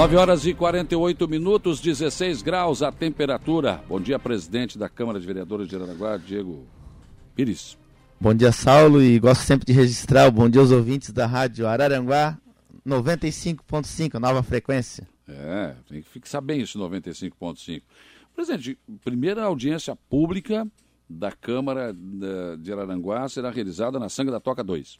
9 horas e 48 minutos, 16 graus a temperatura. Bom dia, presidente da Câmara de Vereadores de Aranaguá, Diego Pires. Bom dia, Saulo, e gosto sempre de registrar o bom dia aos ouvintes da Rádio Araranguá 95.5, nova frequência. É, tem que fixar bem esse 95.5. Presidente, primeira audiência pública da Câmara de Araranguá será realizada na Sangue da Toca 2.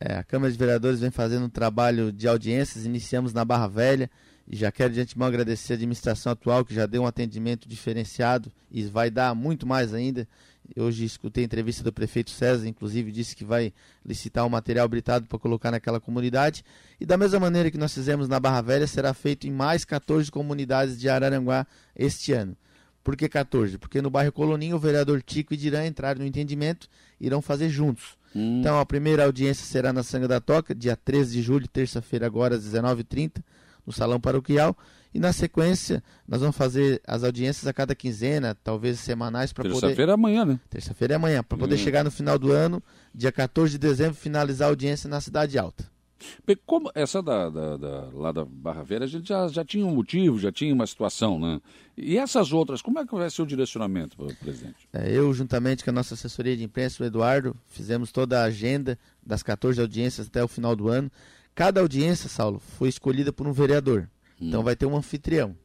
É, a Câmara de Vereadores vem fazendo um trabalho de audiências, iniciamos na Barra Velha, e já quero de antemão agradecer a administração atual, que já deu um atendimento diferenciado e vai dar muito mais ainda. Hoje escutei a entrevista do prefeito César, inclusive disse que vai licitar o material britado para colocar naquela comunidade. E da mesma maneira que nós fizemos na Barra Velha, será feito em mais 14 comunidades de Araranguá este ano. Por que 14? Porque no bairro Coloninho o vereador Tico e Dirã entraram no entendimento e irão fazer juntos. Hum. Então a primeira audiência será na Sanga da Toca, dia 13 de julho, terça-feira agora às 19h30 no Salão Paroquial. E na sequência, nós vamos fazer as audiências a cada quinzena, talvez semanais, para poder. Terça-feira é amanhã, né? Terça-feira é amanhã, para poder hum. chegar no final do ano, dia 14 de dezembro, finalizar a audiência na Cidade Alta. Como essa da, da, da, lá da Barra Velha, a gente já, já tinha um motivo, já tinha uma situação, né? E essas outras, como é que vai ser o direcionamento, presidente? É, eu, juntamente com a nossa assessoria de imprensa, o Eduardo, fizemos toda a agenda das 14 audiências até o final do ano. Cada audiência, Saulo, foi escolhida por um vereador. Hum. Então vai ter um anfitrião.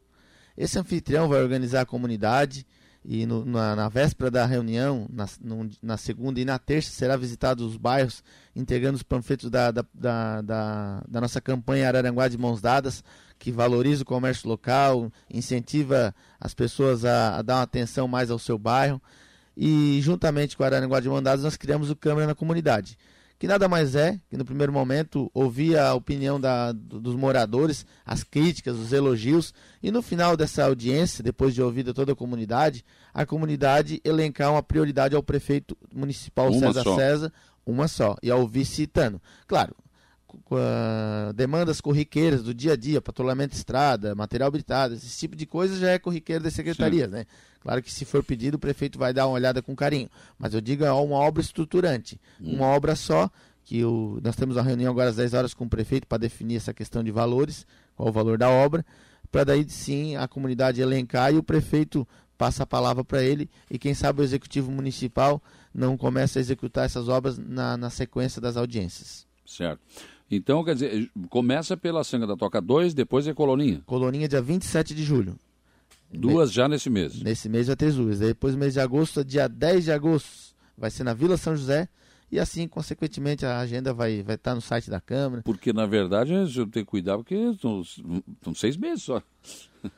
Esse anfitrião vai organizar a comunidade e no, na, na, véspera da reunião, na, na, segunda e na terça, será visitado os bairros, entregando os panfletos da, da, da, da, da nossa campanha Araranguá de Mãos Dadas, que valoriza o comércio local, incentiva as pessoas a, a dar uma atenção mais ao seu bairro. E juntamente com a Araranguá de Mãos Dadas, nós criamos o Câmara na Comunidade que nada mais é que no primeiro momento ouvir a opinião da, dos moradores, as críticas, os elogios, e no final dessa audiência, depois de ouvida toda a comunidade, a comunidade elencar uma prioridade ao prefeito municipal uma César só. César, uma só, e ao vice Itano. Claro, Uh, demandas corriqueiras do dia a dia, patrulhamento de estrada, material habilitado, esse tipo de coisa já é corriqueiro das secretarias, Sim. né? Claro que se for pedido, o prefeito vai dar uma olhada com carinho. Mas eu digo é uma obra estruturante. Hum. Uma obra só, que o, nós temos uma reunião agora às 10 horas com o prefeito para definir essa questão de valores, qual o valor da obra, para daí sim a comunidade elencar e o prefeito passa a palavra para ele e quem sabe o executivo municipal não começa a executar essas obras na, na sequência das audiências. Certo. Então, quer dizer, começa pela Sanga da Toca 2, depois é Coloninha? Coloninha dia 27 de julho. Duas já nesse mês. Nesse mês já tem duas. Depois, mês de agosto, dia 10 de agosto, vai ser na Vila São José. E assim, consequentemente, a agenda vai, vai estar no site da Câmara. Porque, na verdade, a gente tem que cuidar, porque são, seis meses só.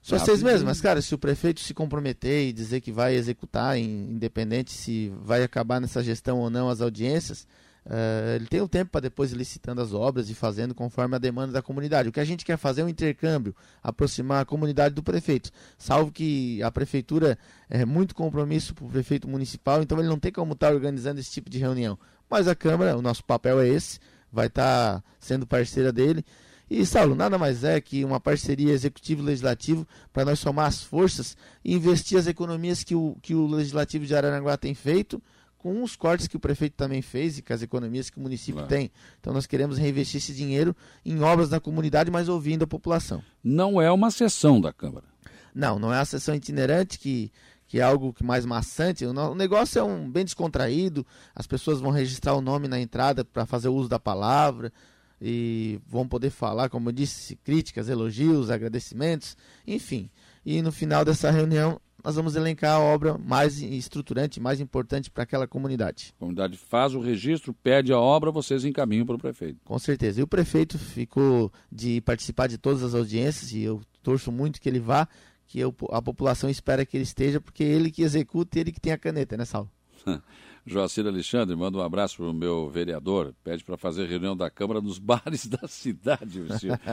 Só é seis meses, mas, cara, se o prefeito se comprometer e dizer que vai executar, independente se vai acabar nessa gestão ou não as audiências, Uh, ele tem o tempo para depois licitando as obras e fazendo conforme a demanda da comunidade. O que a gente quer fazer é um intercâmbio, aproximar a comunidade do prefeito. Salvo que a prefeitura é muito compromisso para o prefeito municipal, então ele não tem como estar tá organizando esse tipo de reunião. Mas a Câmara, o nosso papel é esse, vai estar tá sendo parceira dele. E, Saulo, nada mais é que uma parceria executivo-legislativo para nós somar as forças e investir as economias que o, que o Legislativo de Araranguá tem feito com os cortes que o prefeito também fez e com as economias que o município claro. tem. Então nós queremos reinvestir esse dinheiro em obras da comunidade, mas ouvindo a população. Não é uma sessão da Câmara. Não, não é a sessão itinerante que, que é algo que mais maçante. O negócio é um bem descontraído, as pessoas vão registrar o nome na entrada para fazer o uso da palavra e vão poder falar, como eu disse, críticas, elogios, agradecimentos, enfim. E no final dessa reunião nós vamos elencar a obra mais estruturante, mais importante para aquela comunidade. A comunidade faz o registro, pede a obra, vocês encaminham para o prefeito. Com certeza. E o prefeito ficou de participar de todas as audiências e eu torço muito que ele vá, que eu, a população espera que ele esteja, porque é ele que executa e ele que tem a caneta, né, Saulo? Joacir Alexandre, manda um abraço para o meu vereador, pede para fazer reunião da Câmara nos bares da cidade.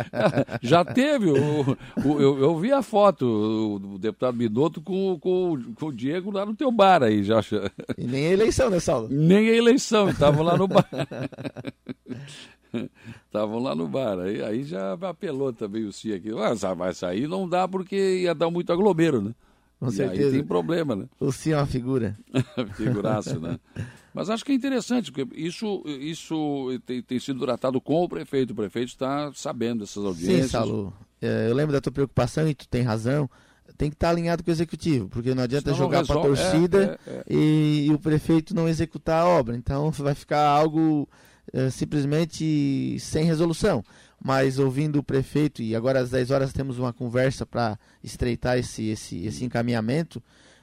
Já teve, o, o, eu, eu, vi a foto do deputado Minotto com, com, com, o Diego lá no teu bar aí, já. E nem a eleição, né, Saulo? Nem a eleição, estavam lá no bar. Estavam lá no bar, aí, aí já apelou também o Cia aqui. Ah, vai sair, não dá porque ia dar muito aglomero, né? Com e certeza. Tem problema, né? O sim é uma figura. Figuraço, né? Mas acho que é interessante, porque isso, isso tem, tem, sido tratado com o prefeito. O prefeito está sabendo dessas audiências. Sim, Salu. é, eu lembro da tua preocupação e tu tem razão, tem que estar alinhado com o executivo, porque não adianta Senão jogar para a torcida é, é, é. E, e, o prefeito não executar a obra. Então vai ficar algo é, simplesmente sem resolução. Mas ouvindo o prefeito, e agora às 10 horas temos uma conversa para estreitar esse, esse, esse encaminhamento,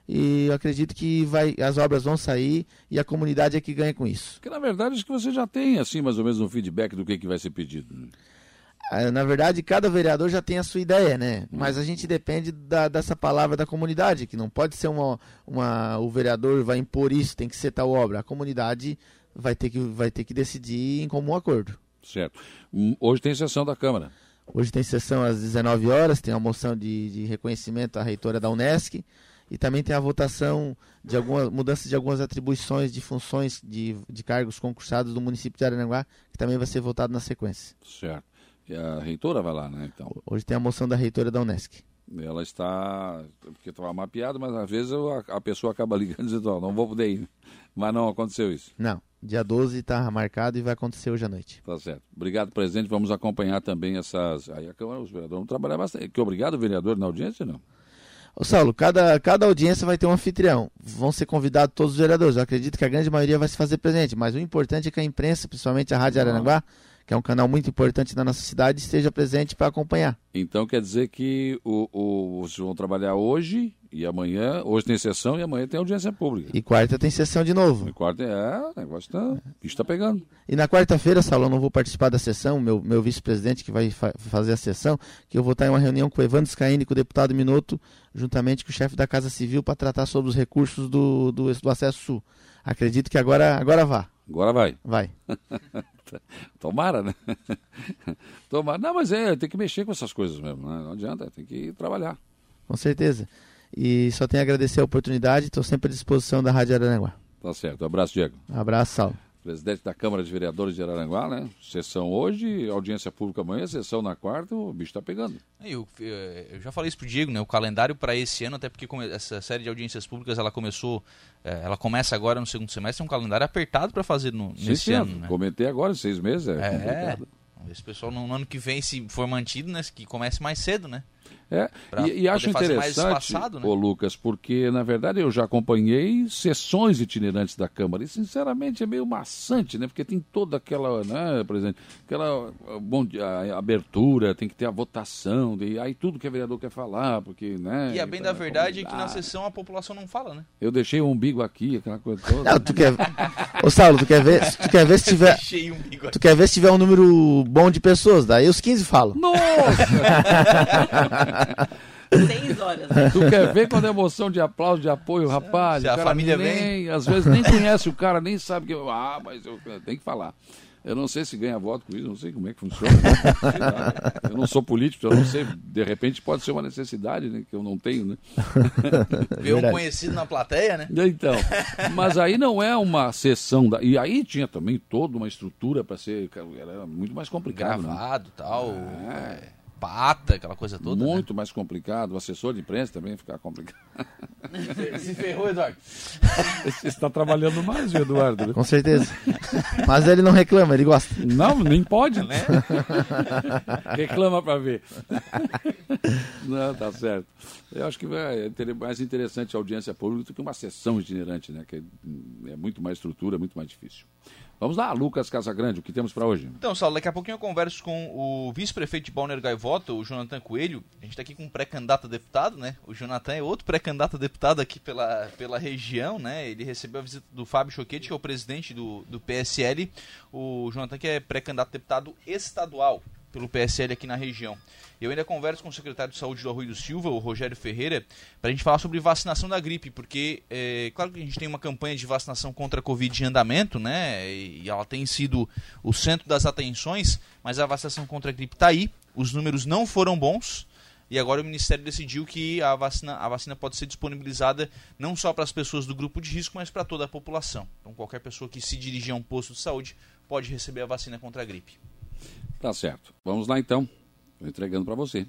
e eu acredito que vai, as obras vão sair e a comunidade é que ganha com isso. Porque na verdade acho que você já tem assim mais ou menos um feedback do que, que vai ser pedido. Né? Ah, na verdade, cada vereador já tem a sua ideia, né? Mas a gente depende da, dessa palavra da comunidade, que não pode ser uma, uma. O vereador vai impor isso, tem que ser tal obra. A comunidade vai ter que, vai ter que decidir em comum acordo. Certo. Hum, hoje tem sessão da Câmara. Hoje tem sessão às 19 horas, tem uma moção de, de reconhecimento à reitora da Unesc e também tem a votação de algumas mudanças de algumas atribuições de funções de, de cargos concursados do município de Araranguá, que também vai ser votado na sequência. Certo. E a reitora vai lá, né? Então. Hoje tem a moção da reitora da Unesc. Ela está, porque estava mapeado, mas às vezes a, a pessoa acaba ligando e dizendo, oh, não vou poder ir. Mas não aconteceu isso. Não, dia 12 está marcado e vai acontecer hoje à noite. Tá certo. Obrigado, presidente. Vamos acompanhar também essas. Aí a Câmara, os vereadores vão trabalhar bastante. Que obrigado, vereador, na audiência, não? Ô Saulo, cada, cada audiência vai ter um anfitrião. Vão ser convidados todos os vereadores. Eu acredito que a grande maioria vai se fazer presente, mas o importante é que a imprensa, principalmente a Rádio Araranguá, que é um canal muito importante na nossa cidade, esteja presente para acompanhar. Então quer dizer que o, o, vocês vão trabalhar hoje e amanhã, hoje tem sessão e amanhã tem audiência pública. E quarta tem sessão de novo. E quarta é, o negócio está, está pegando. E na quarta-feira, eu não vou participar da sessão, meu, meu vice-presidente que vai fa fazer a sessão, que eu vou estar em uma reunião com o Evandro Scaini, com o deputado Minuto, juntamente com o chefe da Casa Civil, para tratar sobre os recursos do, do, do acesso sul. Acredito que agora, agora vá. Agora vai. Vai. Tomara, né? Tomara. Não, mas é, tem que mexer com essas coisas mesmo, né? Não adianta, tem que trabalhar. Com certeza. E só tenho a agradecer a oportunidade, estou sempre à disposição da Rádio Araranguá. Tá certo. Um abraço, Diego. Um abraço, Saulo presidente da Câmara de Vereadores de Araranguá, né? Sessão hoje, audiência pública amanhã, sessão na quarta, o bicho está pegando. Eu, eu, já falei isso pro Diego, né? O calendário para esse ano, até porque essa série de audiências públicas, ela começou, é, ela começa agora no segundo semestre, é um calendário apertado para fazer no, Sim, nesse ano, né? Comentei agora, seis meses, é, é Esse pessoal no ano que vem, se for mantido, né? Que comece mais cedo, né? É, e, e acho interessante, né? ô Lucas, porque na verdade eu já acompanhei sessões itinerantes da Câmara e sinceramente é meio maçante, né? Porque tem toda aquela, né, presidente, aquela bom, a, a abertura, tem que ter a votação, e aí tudo que o vereador quer falar, porque, né? E a bem da verdade é que na sessão a população não fala, né? Eu deixei o umbigo aqui, aquela coisa toda. Não, tu quer... Ô Saulo, tu quer ver, tu quer ver se tiver... Tu quer ver se tiver um número bom de pessoas, daí os 15 falam. Nossa! Seis horas. Né? Tu quer ver quando é emoção de aplauso, de apoio, rapaz? Se a família nem, vem. Às vezes nem conhece o cara, nem sabe que. Ah, mas eu tenho que falar. Eu não sei se ganha voto com isso, não sei como é que funciona. eu não sou político, eu não sei. De repente pode ser uma necessidade, né? Que eu não tenho, né? Ver um conhecido na plateia, né? Então, mas aí não é uma sessão. Da... E aí tinha também toda uma estrutura para ser. Era muito mais complicado. Né? Gravado e né? tal. É pata, aquela coisa toda. Né? Muito né? mais complicado. O assessor de imprensa também fica complicado. Se ferrou, Eduardo. Você está trabalhando mais, Eduardo. Com certeza. Mas ele não reclama, ele gosta. Não, nem pode, né? Reclama para ver. Não, tá certo. Eu acho que é mais interessante a audiência pública do que uma sessão itinerante, né? Que é muito mais estrutura, muito mais difícil. Vamos lá, Lucas Casagrande, o que temos para hoje? Então, Saulo, daqui a pouquinho eu converso com o vice-prefeito de Balneário Gaivota, o Jonathan Coelho. A gente está aqui com um pré-candidato a deputado, né? O Jonathan é outro pré-candidato a deputado aqui pela, pela região, né? Ele recebeu a visita do Fábio Choquete, que é o presidente do, do PSL. O Jonathan que é pré-candidato deputado estadual pelo PSL aqui na região. Eu ainda converso com o secretário de Saúde do Arroio do Silva, o Rogério Ferreira, para a gente falar sobre vacinação da gripe, porque é claro que a gente tem uma campanha de vacinação contra a Covid em andamento, né? E ela tem sido o centro das atenções, mas a vacinação contra a gripe está aí, os números não foram bons. E agora o Ministério decidiu que a vacina, a vacina pode ser disponibilizada não só para as pessoas do grupo de risco, mas para toda a população. Então qualquer pessoa que se dirigir a um posto de saúde pode receber a vacina contra a gripe. Tá certo. Vamos lá então. Estou entregando para você.